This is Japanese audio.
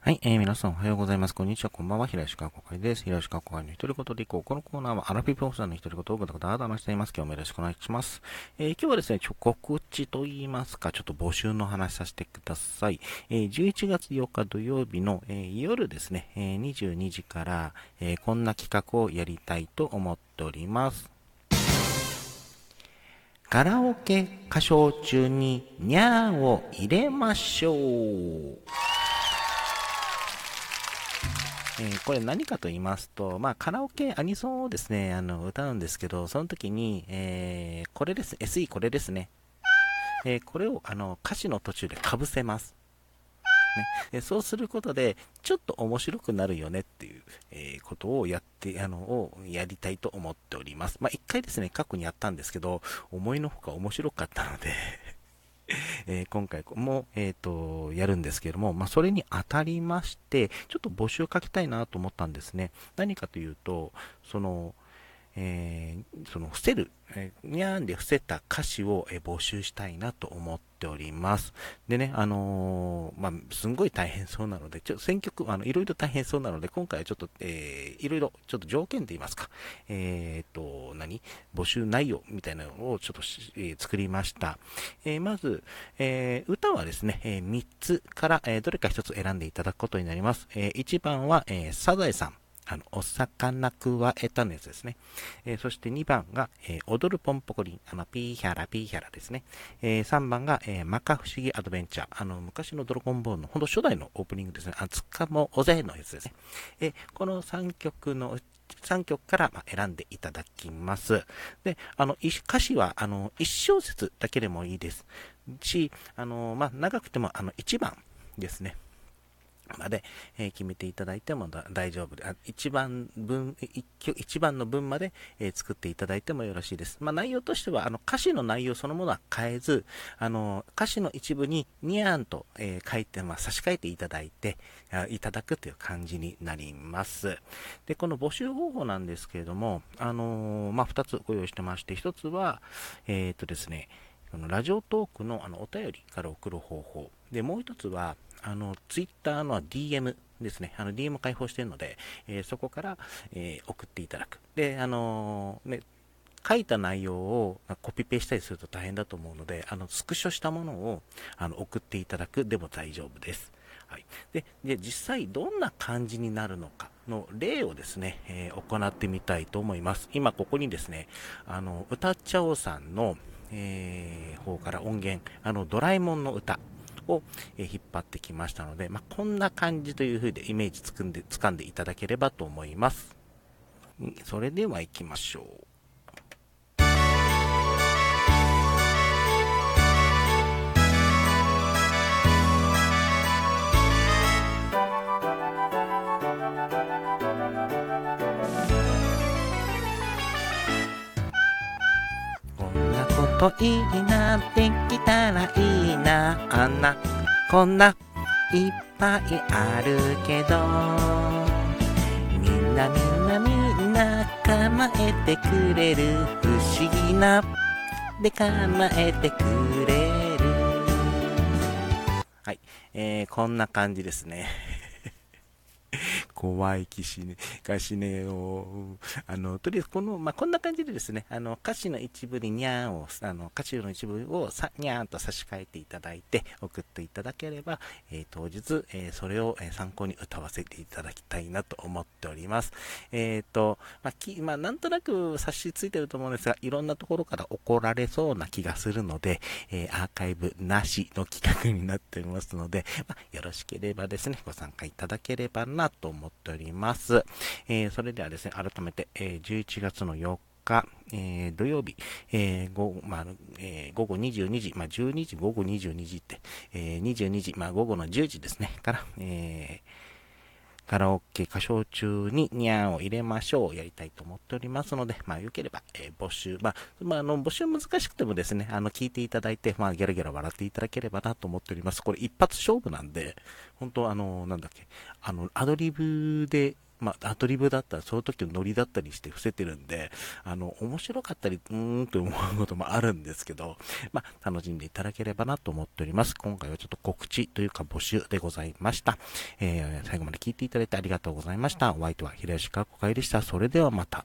はい、えー、皆さんおはようございます。こんにちは、こんばんは。平石川国会です。平石川国会の独り言でいこう。このコーナーはアラフィフオフさんの独り言をぐだぐだ話しています。今日もよろしくお願いします。えー、今日はですね、ちょ、告知と言いますか、ちょっと募集の話させてください。えー、11月8日土曜日の、えー、夜ですね、えー、22時から、えー、こんな企画をやりたいと思っております。カラオケ歌唱中にニャーを入れましょう。えー、これ何かと言いますと、まあ、カラオケ、アニソンをですね、あの、歌うんですけど、その時に、えー、これです、SE これですね。えー、これを、あの、歌詞の途中で被せます。ね、そうすることで、ちょっと面白くなるよねっていう、え、ことをやって、あの、をやりたいと思っております。まあ、一回ですね、過去にやったんですけど、思いのほか面白かったのでえー、今回も、えっ、ー、と、やるんですけども、まあ、それに当たりまして、ちょっと募集をかけたいなと思ったんですね。何かというと、その、えー、その伏せる、えー、にゃんで伏せた歌詞を、えー、募集したいなと思っております。でね、あのー、まあ、すんごい大変そうなので、ちょ選曲、あの、いろいろ大変そうなので、今回はちょっと、えー、いろいろ、ちょっと条件と言いますか、えー、と、何？募集内容みたいなのをちょっと、え、作りました。え、まず、え、歌はですね、え、3つから、え、どれか1つ選んでいただくことになります。え、1番は、え、サザエさん。あの、お魚くわえたのやつですね。えー、そして2番が、えー、踊るポンポコリン、あの、ピーヒャラピーヒャラですね。えー、3番が、えー、マカ不思議アドベンチャー、あの、昔のドラゴンボールの、ほんと初代のオープニングですね。あ、つかもおぜのやつですね。え、この3曲の3曲から選んでいただきます。で、あの、歌詞は、あの、1小節だけでもいいです。し、あの、まあ、長くても、あの、1番ですね。まで、えー、決めていただいても大丈夫で、一番分、一番の分まで、えー、作っていただいてもよろしいです。まあ、内容としては、あの、歌詞の内容そのものは変えず、あの、歌詞の一部にニャーンと、えー、書いて、まあ、差し替えていただいて、いただくという感じになります。で、この募集方法なんですけれども、あのまあ、二つご用意してまして、一つは、えっとですね、このラジオトークのあのお便りから送る方法。で、もう一つは、あの、ツイッターの DM ですね。あの、DM 開放してるので、えー、そこから、えー、送っていただく。で、あのー、ね、書いた内容をコピペしたりすると大変だと思うので、あの、スクショしたものを、あの、送っていただくでも大丈夫です。はい。で、で実際どんな感じになるのかの例をですね、え、行ってみたいと思います。今ここにですね、あの、歌っちゃおうさんの、えー、方から音源、あの、ドラえもんの歌、を、え引っ張ってきましたので、まあ、こんな感じという風でイメージつくんで、掴んでいただければと思います。それでは行きましょう。といいなできたらいいな。あんなこんないっぱいあるけど。みんなみんなみんな構えてくれる。不思議なで構えてくれる。はい、えー、こんな感じですね。怖い騎士ね、がしねを、あの、とりあえずこの、まあ、こんな感じでですね、あの、歌詞の一部ににゃーんを、あの、歌詞の一部をさ、にゃーんと差し替えていただいて、送っていただければ、えー、当日、えー、それを、え参考に歌わせていただきたいなと思っております。えっ、と、まあ、き、まあ、なんとなく察しついてると思うんですが、いろんなところから怒られそうな気がするので、えアーカイブなしの企画になっておりますので、まあ、よろしければですね、ご参加いただければなと思っております。えー、それではですね、改めて、えー、11月の4日、えー、土曜日、えー午まあえー、午後22時、まあ、12時、午後22時って、えー、22時、まあ、午後の10時ですね、から、えーカラオケ歌唱中にニャーを入れましょう。やりたいと思っておりますので、まあ、よければ、えー、募集、まあ、まあ、あの、募集難しくてもですね、あの、聞いていただいて、まあ、ギャラギャラ笑っていただければなと思っております。これ一発勝負なんで、本当あの、なんだっけ、あの、アドリブでまあ、アドリブだったら、その時のノリだったりして伏せてるんで、あの、面白かったり、うーんと思うこともあるんですけど、まあ、楽しんでいただければなと思っております。今回はちょっと告知というか募集でございました。えー、最後まで聞いていただいてありがとうございました。お相手は平吉川子会でした。それではまた。